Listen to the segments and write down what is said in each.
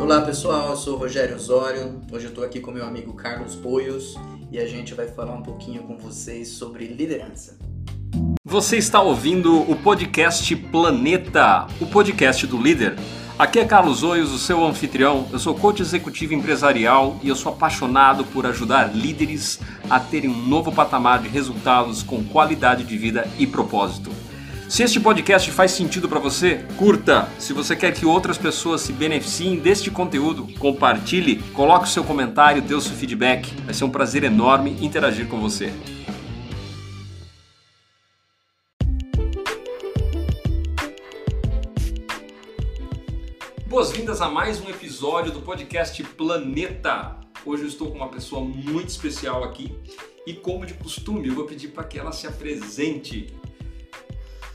Olá pessoal, eu sou Rogério Osório. Hoje eu estou aqui com meu amigo Carlos Boios e a gente vai falar um pouquinho com vocês sobre liderança. Você está ouvindo o podcast Planeta, o podcast do líder. Aqui é Carlos Oios, o seu anfitrião. Eu sou coach executivo empresarial e eu sou apaixonado por ajudar líderes a terem um novo patamar de resultados com qualidade de vida e propósito. Se este podcast faz sentido para você, curta. Se você quer que outras pessoas se beneficiem deste conteúdo, compartilhe, coloque o seu comentário, dê o seu feedback. Vai ser um prazer enorme interagir com você. Boas-vindas a mais um episódio do podcast Planeta. Hoje eu estou com uma pessoa muito especial aqui e, como de costume, eu vou pedir para que ela se apresente.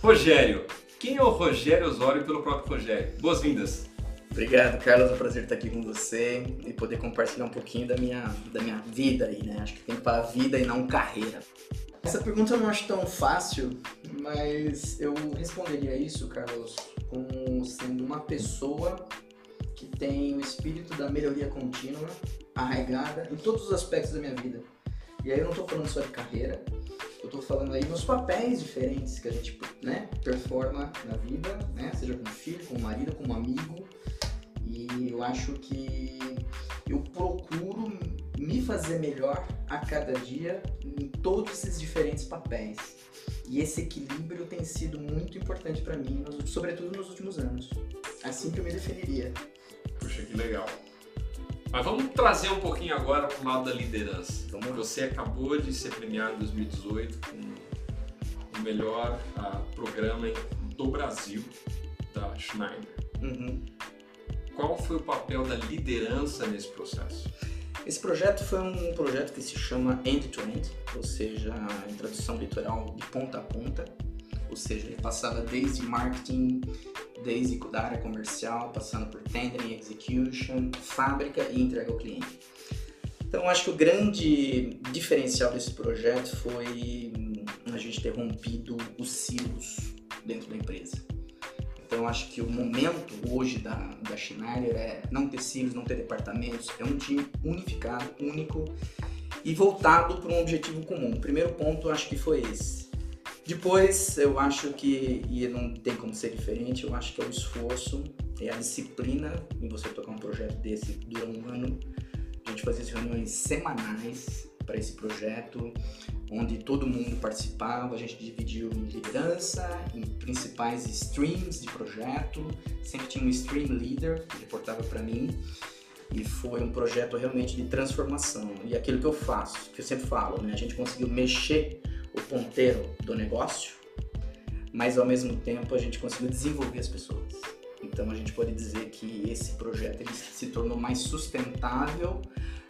Rogério. Quem é o Rogério Osório pelo próprio Rogério? Boas-vindas. Obrigado, Carlos. É um prazer estar aqui com você e poder compartilhar um pouquinho da minha, da minha vida aí, né? Acho que tem que falar vida e não carreira. Essa pergunta eu não acho tão fácil, mas eu responderia isso, Carlos, como sendo uma pessoa que tem o espírito da melhoria contínua arraigada em todos os aspectos da minha vida. E aí eu não estou falando só de carreira, eu estou falando aí nos papéis diferentes que a gente né, performa na vida, né, seja como filho, como marido, como amigo. E eu acho que eu procuro me fazer melhor a cada dia em todos esses diferentes papéis. E esse equilíbrio tem sido muito importante para mim, sobretudo nos últimos anos. Assim que eu me definiria. Puxa, que legal. Mas vamos trazer um pouquinho agora para o lado da liderança. Vamos Você acabou de ser premiado em 2018 com o melhor uh, programa do Brasil da Schneider. Uhum. Qual foi o papel da liderança nesse processo? Esse projeto foi um projeto que se chama end-to-end, ou seja, em tradução literal, de ponta a ponta. Ou seja, ele passava desde marketing, desde da área comercial, passando por tendering, execution, fábrica e entrega ao cliente. Então, acho que o grande diferencial desse projeto foi a gente ter rompido os silos dentro da empresa. Então acho que o momento hoje da, da Schneider é não ter silos, não ter departamentos, é um time unificado, único e voltado para um objetivo comum. O primeiro ponto acho que foi esse. Depois eu acho que, e não tem como ser diferente, eu acho que é o esforço, é a disciplina em você tocar um projeto desse dura um ano. A gente fazia reuniões semanais para esse projeto, onde todo mundo participava, a gente dividiu em liderança, em principais streams de projeto, sempre tinha um stream leader que reportava para mim, e foi um projeto realmente de transformação. E aquilo que eu faço, que eu sempre falo, né? a gente conseguiu mexer o ponteiro do negócio, mas ao mesmo tempo a gente conseguiu desenvolver as pessoas. Então a gente pode dizer que esse projeto ele se tornou mais sustentável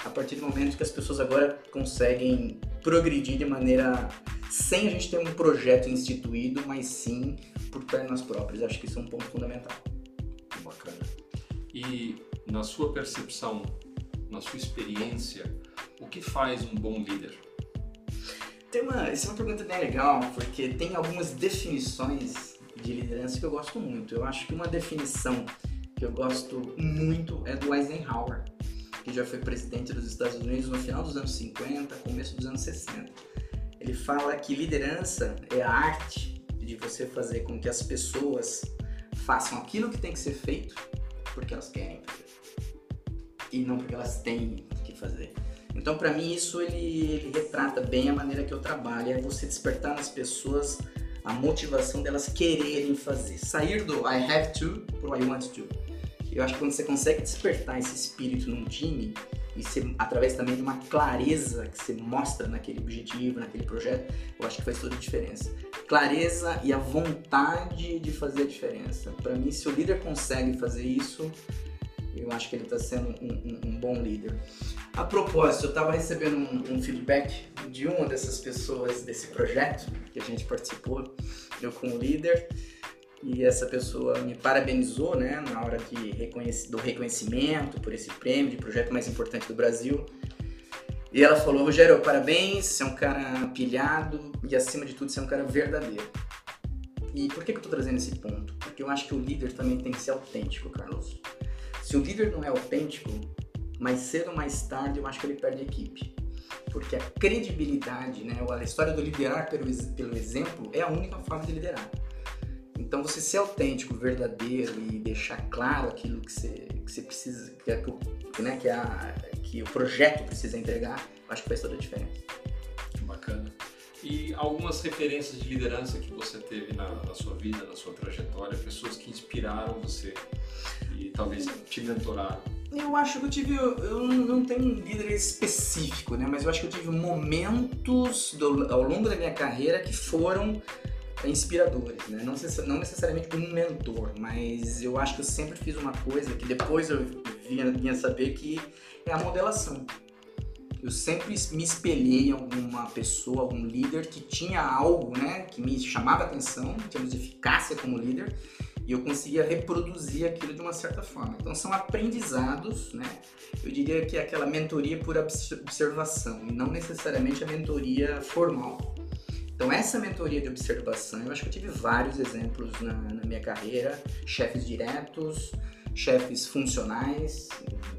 a partir do momento que as pessoas agora conseguem progredir de maneira sem a gente ter um projeto instituído, mas sim por pernas próprias. Acho que isso é um ponto fundamental. Bacana. E na sua percepção, na sua experiência, o que faz um bom líder? Tem uma, essa é uma pergunta bem legal, porque tem algumas definições de liderança que eu gosto muito. Eu acho que uma definição que eu gosto muito é do Eisenhower que já foi presidente dos Estados Unidos no final dos anos 50, começo dos anos 60. Ele fala que liderança é a arte de você fazer com que as pessoas façam aquilo que tem que ser feito porque elas querem fazer e não porque elas têm que fazer. Então, para mim, isso ele, ele retrata bem a maneira que eu trabalho, é você despertar nas pessoas a motivação delas quererem fazer, sair do I have to pro I want to. Eu acho que quando você consegue despertar esse espírito num time, e ser, através também de uma clareza que você mostra naquele objetivo, naquele projeto, eu acho que faz toda a diferença. Clareza e a vontade de fazer a diferença. Para mim, se o líder consegue fazer isso, eu acho que ele está sendo um, um, um, bom líder. A propósito, eu estava recebendo um, um, feedback de uma dessas pessoas desse projeto que a gente participou, eu o líder, e essa pessoa me parabenizou, né, na hora de reconhec do reconhecimento por esse prêmio de projeto mais importante do Brasil. E ela falou: Rogério, parabéns, você é um cara pilhado e acima de tudo você é um cara verdadeiro. E por que, que eu tô trazendo esse ponto? Porque eu acho que o líder também tem que ser autêntico, Carlos. Se o líder não é autêntico, mais cedo ou mais tarde eu acho que ele perde a equipe. Porque a credibilidade, né, a história do liderar pelo, pelo exemplo é a única forma de liderar. Então você ser autêntico, verdadeiro e deixar claro aquilo que você, que você precisa, que, é, né, que, a, que o projeto precisa entregar, eu acho que faz toda a diferença. E algumas referências de liderança que você teve na, na sua vida, na sua trajetória, pessoas que inspiraram você e talvez te mentoraram? Eu acho que eu tive. Eu não tenho um líder específico, né? Mas eu acho que eu tive momentos do, ao longo da minha carreira que foram inspiradores, né? Não, não necessariamente um mentor, mas eu acho que eu sempre fiz uma coisa que depois eu vinha, vinha saber que é a modelação. Eu sempre me espelhei em alguma pessoa, algum líder que tinha algo, né, que me chamava atenção, em termos de eficácia como líder, e eu conseguia reproduzir aquilo de uma certa forma. Então são aprendizados, né? Eu diria que é aquela mentoria por observação e não necessariamente a mentoria formal. Então essa mentoria de observação, eu acho que eu tive vários exemplos na, na minha carreira, chefes diretos, chefes funcionais,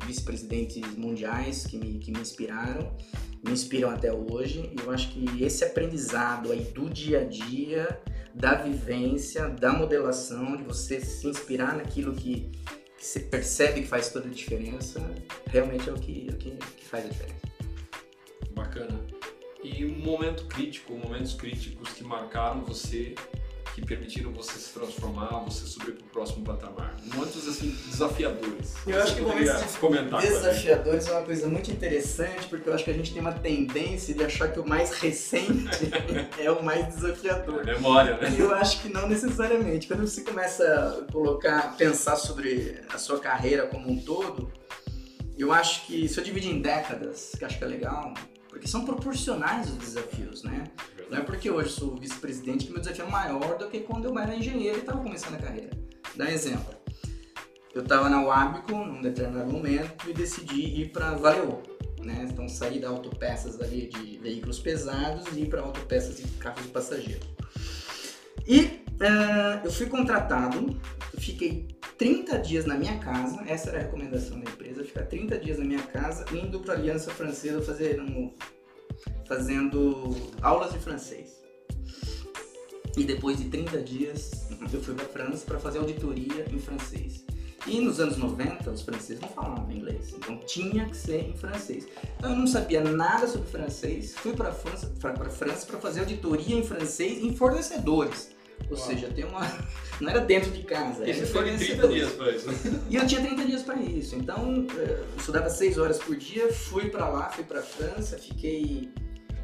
vice-presidentes mundiais que me, que me inspiraram, me inspiram até hoje. E eu acho que esse aprendizado aí do dia a dia, da vivência, da modelação, de você se inspirar naquilo que, que você percebe que faz toda a diferença, realmente é o que, é o que, que faz a diferença. Bacana. E um momento crítico, momentos críticos que marcaram você que permitiram você se transformar, você subir para o próximo patamar? Momentos assim desafiadores. Eu acho que momentos comentar desafiadores é uma coisa muito interessante, porque eu acho que a gente tem uma tendência de achar que o mais recente é o mais desafiador. É memória, né? E eu acho que não necessariamente. Quando você começa a colocar, pensar sobre a sua carreira como um todo, eu acho que se eu dividir em décadas, que acho que é legal, porque são proporcionais os desafios, né? Não é porque hoje sou vice-presidente que meu desafio é maior do que quando eu era engenheiro e estava começando a carreira. Dá um exemplo. Eu estava na Wabico num determinado momento e decidi ir para Valeo. Né? Então saí da autopeças ali de veículos pesados e ir para autopeças de carros de passageiro. E uh, eu fui contratado, fiquei 30 dias na minha casa, essa era a recomendação da empresa, ficar 30 dias na minha casa, indo para a Aliança Francesa fazer um fazendo aulas de francês. E depois de 30 dias, eu fui para França para fazer auditoria em francês. E nos anos 90, os franceses não falavam inglês, então tinha que ser em francês. Então eu não sabia nada sobre francês, fui para França para França para fazer auditoria em francês em fornecedores. Ou Uau. seja, tem uma. Não era dentro de casa. Foi 30 dias para isso. E eu tinha 30 dias para isso. Então, eh, eu estudava 6 horas por dia, fui para lá, fui para França, fiquei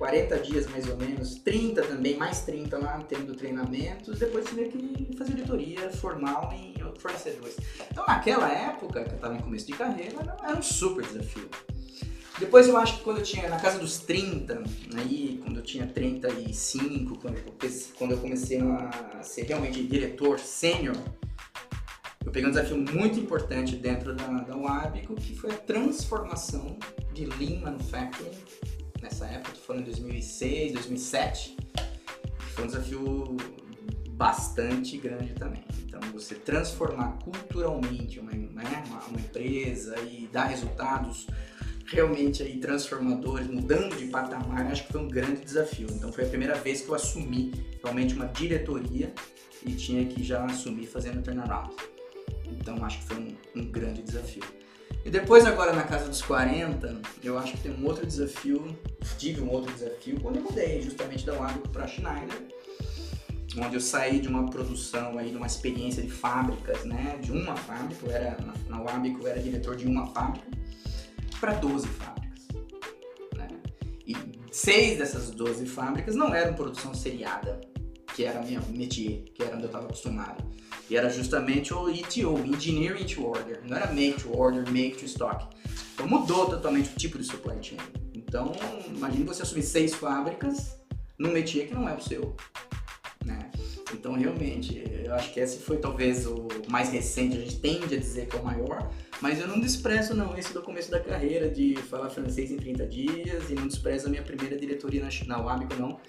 40 dias mais ou menos, 30 também, mais 30 lá, tendo treinamentos, depois tive que fazer auditoria formal em fornecedores. Então naquela época, que eu estava em começo de carreira, era um super desafio. Depois eu acho que quando eu tinha, na casa dos 30, aí, quando eu tinha 35, quando eu, quando eu comecei a ser realmente diretor sênior, eu peguei um desafio muito importante dentro da, da Wabico, que foi a transformação de Lean Manufacturing nessa época, tô falando em 2006, 2007, foi um desafio bastante grande também. Então, você transformar culturalmente uma, né, uma, uma empresa e dar resultados realmente aí transformadores, mudando de patamar, acho que foi um grande desafio. Então, foi a primeira vez que eu assumi realmente uma diretoria e tinha que já assumir fazendo turnaround. Então, acho que foi um, um grande desafio. E depois, agora na casa dos 40, eu acho que tem um outro desafio, tive um outro desafio quando eu mudei justamente da Wabico para Schneider, onde eu saí de uma produção aí, de uma experiência de fábricas, né, de uma fábrica, eu era, na, Wabico eu era diretor de uma fábrica, para 12 fábricas. Né? E seis dessas 12 fábricas não eram produção seriada, que era minha métier, que era onde eu estava acostumado. E era justamente o ETO, Engineering to Order. Não era Make to Order, Make to Stock. Então mudou totalmente o tipo de supply chain. Então, imagine você assumir seis fábricas num métier que não é o seu. Né? Então, realmente, eu acho que esse foi talvez o mais recente, a gente tende a dizer que é o maior, mas eu não desprezo não esse do começo da carreira, de falar francês em 30 dias, e não desprezo a minha primeira diretoria na, na não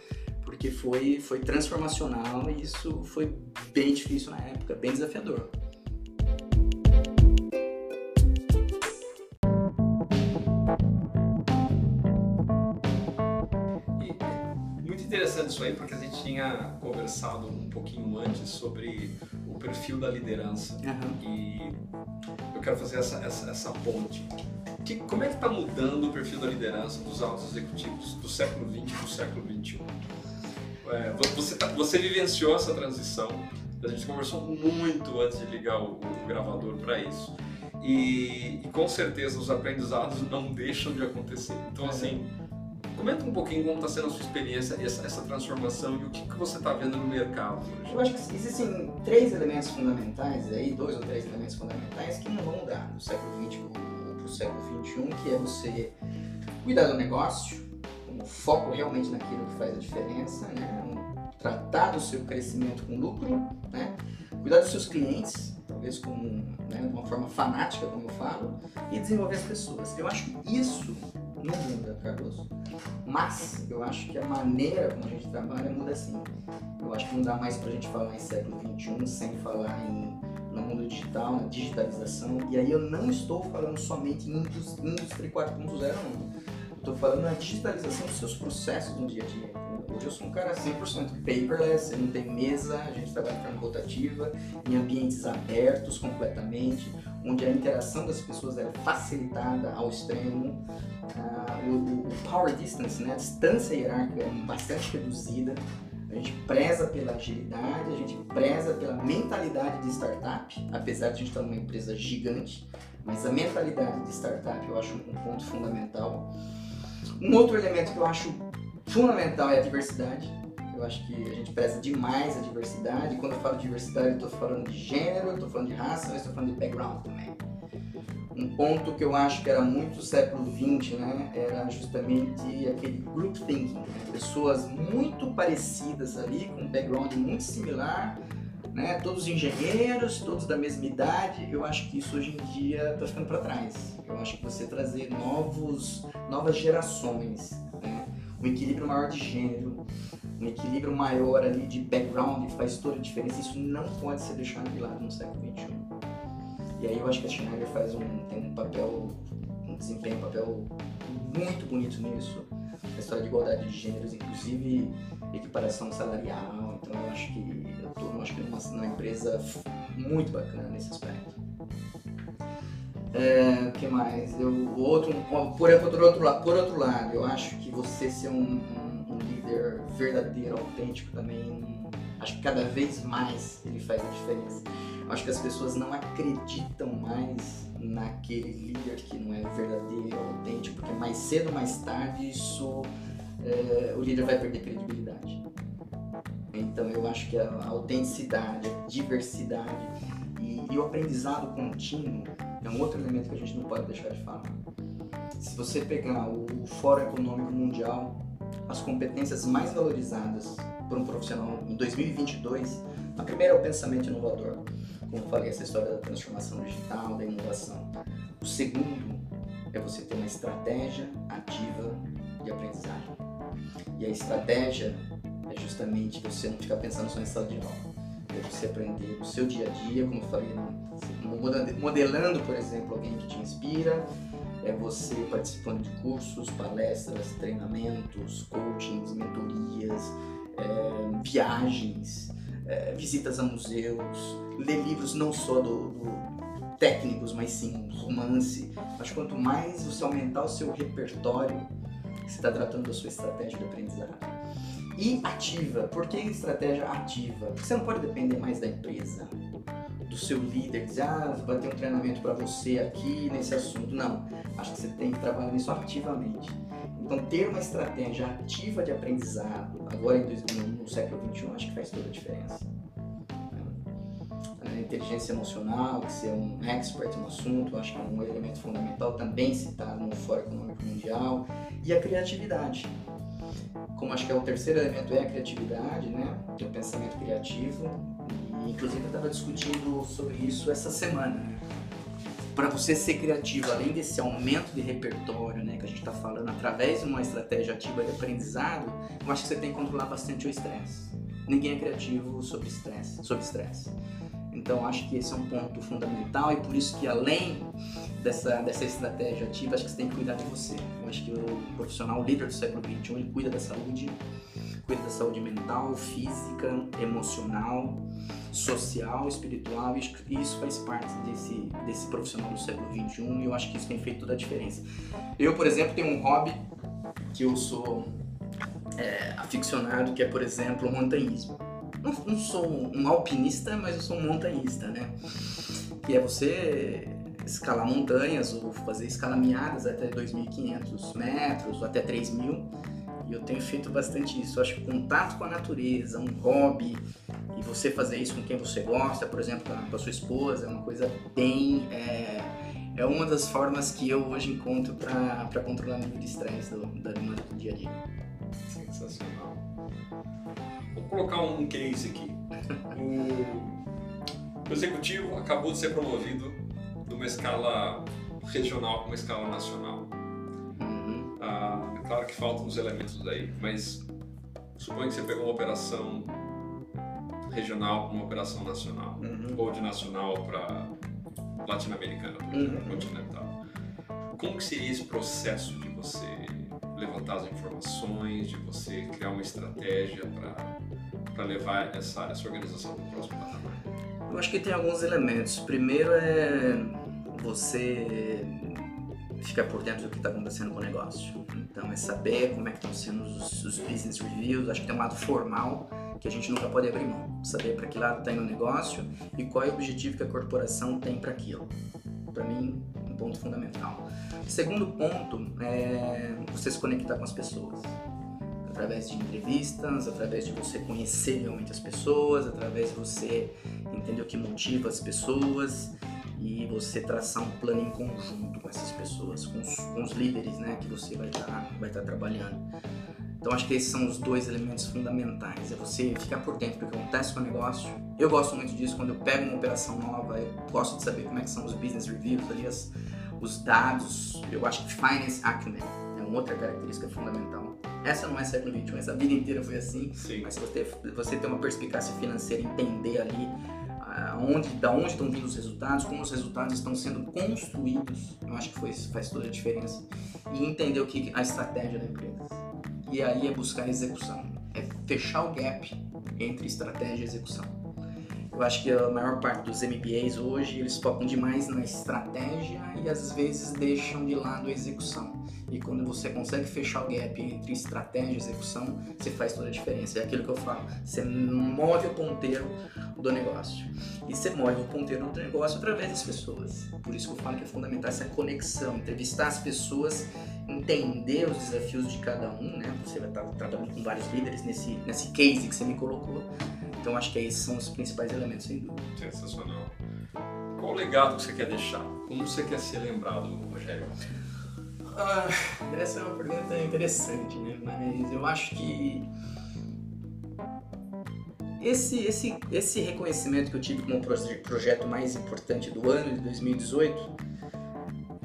porque foi, foi transformacional e isso foi bem difícil na época, bem desafiador. É, muito interessante isso aí, porque a gente tinha conversado um pouquinho antes sobre o perfil da liderança uhum. e eu quero fazer essa, essa, essa ponte. Que, como é que está mudando o perfil da liderança dos altos executivos do século XX para o século XXI? É, você, tá, você vivenciou essa transição, a gente conversou muito antes de ligar o, o gravador para isso. E, e, com certeza os aprendizados não deixam de acontecer. Então, assim, comenta um pouquinho como está sendo a sua experiência, essa, essa transformação e o que, que você está vendo no mercado hoje. Eu acho que existem três elementos fundamentais aí, dois ou três elementos fundamentais que não vão mudar do século XX para o século XXI, que é você cuidar do negócio, foco realmente naquilo que faz a diferença, né? tratar do seu crescimento com lucro, né? cuidar dos seus clientes, talvez com, né, de uma forma fanática, como eu falo, e desenvolver as pessoas. Eu acho que isso não muda, Carlos. Mas eu acho que a maneira como a gente trabalha muda sim. Eu acho que não dá mais pra gente falar em século XXI sem falar em, no mundo digital, na digitalização. E aí eu não estou falando somente em Indústria 4.0, não. Estou falando na digitalização dos seus processos no dia a dia. Hoje eu sou um cara 100% paperless, não tenho mesa, a gente trabalha de forma rotativa, em ambientes abertos completamente, onde a interação das pessoas é facilitada ao extremo. Uh, o, o, power distance, né, a distância hierárquica é bastante reduzida. A gente preza pela agilidade, a gente preza pela mentalidade de startup, apesar de a gente estar numa empresa gigante, mas a mentalidade de startup eu acho um ponto fundamental. Um outro elemento que eu acho fundamental é a diversidade. Eu acho que a gente preza demais a diversidade. Quando eu falo de diversidade, eu estou falando de gênero, eu estou falando de raça, mas estou falando de background também. Um ponto que eu acho que era muito século XX, né, era justamente aquele group thinking, né? pessoas muito parecidas ali, com um background muito similar, né, todos engenheiros, todos da mesma idade. Eu acho que isso hoje em dia está ficando para trás. Eu acho que você trazer novos, novas gerações, né, um equilíbrio maior de gênero, um equilíbrio maior ali de background faz toda a diferença. Isso não pode ser deixado de lado no século XXI. E aí eu acho que a Schneider faz um, tem um papel, um desempenho, um papel muito bonito nisso. A história de igualdade de gêneros, inclusive equiparação salarial. Então eu acho que eu estou acho que numa, numa empresa muito bacana nesse aspecto. É, que mais? Eu, outro, por, por, outro, por outro lado, eu acho que você ser um, um, um líder verdadeiro, autêntico também, acho que cada vez mais ele faz a diferença. Eu acho que as pessoas não acreditam mais naquele líder que não é verdadeiro, autêntico, porque mais cedo ou mais tarde isso é, o líder vai perder credibilidade. Então eu acho que a autenticidade, a diversidade e, e o aprendizado contínuo é um outro elemento que a gente não pode deixar de falar. Se você pegar o Fórum Econômico Mundial, as competências mais valorizadas por um profissional em 2022, a primeira é o pensamento inovador, como eu falei, essa história da transformação digital, da inovação. O segundo é você ter uma estratégia ativa de aprendizagem. E a estratégia é justamente você não ficar pensando só em sala de aula é você aprender no seu dia a dia, como eu falei, né? modelando, por exemplo, alguém que te inspira, é você participando de cursos, palestras, treinamentos, coachings, mentorias, é, viagens, é, visitas a museus, ler livros não só do, do técnicos, mas sim romance. Mas quanto mais você aumentar o seu repertório, você está tratando da sua estratégia de aprendizado. E ativa. Por que estratégia ativa? Porque você não pode depender mais da empresa, do seu líder, dizer, ah, vai ter um treinamento para você aqui nesse assunto. Não. Acho que você tem que trabalhar nisso ativamente. Então, ter uma estratégia ativa de aprendizado, agora no, no século XXI, acho que faz toda a diferença. A inteligência emocional, que ser um expert no assunto, acho que é um elemento fundamental também citado no Fórum Econômico Mundial. E a criatividade como acho que é o terceiro elemento é a criatividade, né? O pensamento criativo. E, inclusive eu estava discutindo sobre isso essa semana. Né? Para você ser criativo, além desse aumento de repertório, né, que a gente está falando através de uma estratégia ativa de aprendizado, eu acho que você tem que controlar bastante o estresse. Ninguém é criativo sobre estresse, sobre estresse. Então acho que esse é um ponto fundamental e por isso que além dessa, dessa estratégia ativa, acho que você tem que cuidar de você. Eu acho que o profissional o líder do século XXI ele cuida da saúde cuida da saúde mental, física, emocional, social, espiritual, e isso faz parte desse, desse profissional do século XXI e eu acho que isso tem feito toda a diferença. Eu, por exemplo, tenho um hobby que eu sou é, aficionado, que é, por exemplo, o montanhismo. Não, não sou um alpinista, mas eu sou um montanhista, né? Que é você escalar montanhas ou fazer escalaminhadas até 2.500 metros ou até 3.000. E eu tenho feito bastante isso. Eu acho que contato com a natureza, um hobby, e você fazer isso com quem você gosta, por exemplo, com a sua esposa, é uma coisa bem. É, é uma das formas que eu hoje encontro para controlar o nível de estresse da demanda do dia a dia. Sensacional. Vou colocar um case aqui. O, executivo acabou de ser promovido de uma escala regional para uma escala nacional. Uhum. Ah, é claro que faltam os elementos aí, mas suponha que você pegou uma operação regional para uma operação nacional, uhum. ou de nacional para latino-americana, uhum. continental. Como que seria esse processo de você levantar as informações, de você criar uma estratégia para levar essa, essa organização para o próximo patamar? Eu acho que tem alguns elementos. Primeiro é você ficar por dentro do que está acontecendo com o negócio. Então é saber como é que estão sendo os, os, business reviews. Acho que tem um lado formal que a gente nunca pode abrir mão. Saber para que lado está indo o negócio e qual é o objetivo que a corporação tem para aquilo. Para mim, um ponto fundamental. Segundo ponto é você se conectar com as pessoas. Através de entrevistas, através de você conhecer realmente as pessoas, através de você entender o que motiva as pessoas e você traçar um plano em conjunto com essas pessoas, com os, com os líderes né, que você vai estar tá, vai tá trabalhando. Então acho que esses são os dois elementos fundamentais. É você ficar por dentro do que acontece com o negócio. Eu gosto muito disso quando eu pego uma operação nova, eu gosto de saber como é que são os business reviews, ali as, os dados. Eu acho que finance acumen é uma outra característica fundamental. Essa não é século XXI, essa vida inteira foi assim. Sim. Mas você, você ter uma perspicácia financeira, entender ali aonde, da onde estão vindo os resultados, como os resultados estão sendo construídos, eu acho que foi, faz toda a diferença. E entender o que a estratégia da empresa. E aí é buscar a execução, é fechar o gap entre estratégia e execução. Eu acho que a maior parte dos MBAs hoje eles focam demais na estratégia e às vezes deixam de lado a execução. E quando você consegue fechar o gap entre estratégia e execução, você faz toda a diferença. É aquilo que eu falo. Você move o ponteiro do negócio. E você move o ponteiro do negócio através das pessoas. Por isso que eu falo que é fundamental essa conexão, entrevistar as pessoas, entender os desafios de cada um, né? Você vai estar trabalhando com vários líderes nesse, nesse case que você me colocou. Então acho que esses são os principais elementos, sem dúvida. Sensacional. Qual o legado que você quer deixar? Como você quer ser lembrado, Rogério? Ah, essa é uma pergunta interessante, né? Mas eu acho que esse, esse, esse reconhecimento que eu tive como projeto mais importante do ano de 2018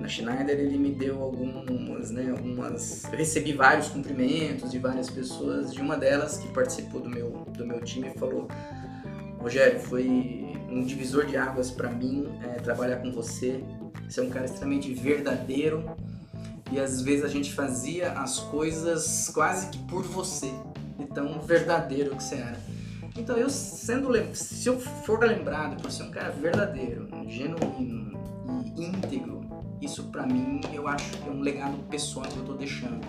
Schneider ele me deu algumas, né, algumas, eu recebi vários cumprimentos de várias pessoas, de uma delas que participou do meu do meu time falou, Rogério, foi um divisor de águas para mim é, trabalhar com você. Você é um cara extremamente verdadeiro, e às vezes a gente fazia as coisas quase que por você, de tão verdadeiro que você era. Então eu sendo se eu for lembrado por ser um cara verdadeiro, genuíno e íntegro, isso para mim eu acho que é um legado pessoal que eu tô deixando.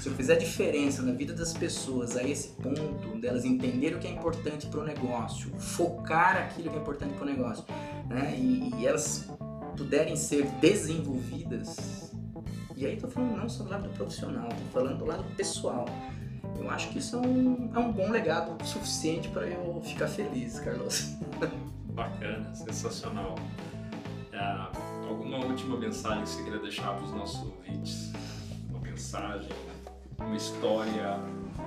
Se eu fizer diferença na vida das pessoas a esse ponto, delas entenderem o que é importante para o negócio, focar aquilo que é importante para o negócio, né? E, e elas puderem ser desenvolvidas, e aí tô falando não só do lado profissional, tô falando do lado pessoal. Eu acho que isso é um, é um bom legado suficiente para eu ficar feliz, Carlos. Bacana, sensacional. É, alguma última mensagem que você queria deixar para os nossos ouvintes? Uma mensagem, uma história,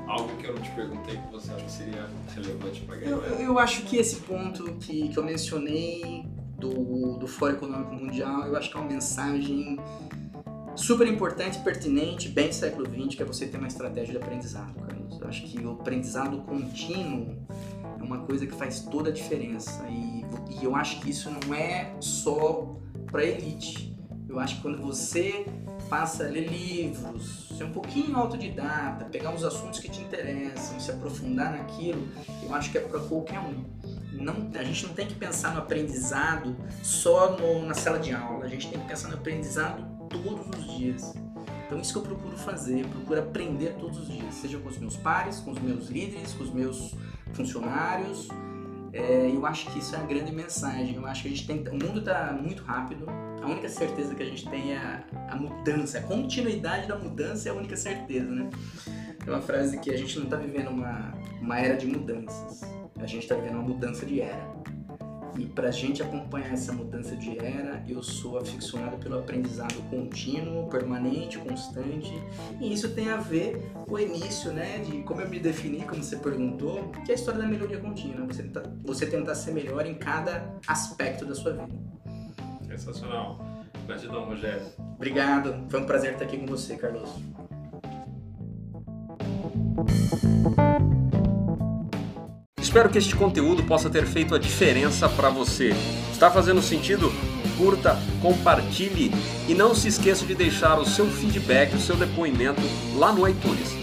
algo que eu não te perguntei que você acha que seria relevante para a Eu, eu acho que esse ponto que, que eu mencionei do, do Fórum Econômico Mundial, eu acho que é uma mensagem super importante, pertinente, bem do século XX, que é você ter uma estratégia de aprendizado, Carlos. Eu acho que o aprendizado contínuo é uma coisa que faz toda a diferença. E, e eu acho que isso não é só para elite. Eu acho que quando você passa a ler livros, ser um pouquinho autodidata, pegar os assuntos que te interessam, se aprofundar naquilo, eu acho que é para qualquer um. Não, a gente não tem que pensar no aprendizado só no, na sala de aula, a gente tem que pensar no aprendizado todos os dias. Então isso que eu procuro fazer, eu procuro aprender todos os dias, seja com os meus pares, com os meus líderes, com os meus funcionários, é, eu acho que isso é a grande mensagem. Eu acho que a gente tem. O mundo está muito rápido. A única certeza que a gente tem é a, a, mudança. A continuidade da mudança é a única certeza, né? É uma frase que a gente não está vivendo uma, uma era de mudanças. A gente está vivendo uma mudança de era. E para a gente acompanhar essa mudança de era, eu sou aficionado pelo aprendizado contínuo, permanente, constante. E isso tem a ver com o início, né, de como eu me defini, como você perguntou, que é a história da melhoria contínua. Você, tentar, você tentar ser melhor em cada aspecto da sua vida. Sensacional. Gratidão, Rogério. Obrigado. Foi um prazer estar aqui com você, Carlos. Espero que este conteúdo possa ter feito a diferença para você. Está fazendo sentido? Curta, compartilhe e não se esqueça de deixar o seu feedback, o seu depoimento lá no iTunes.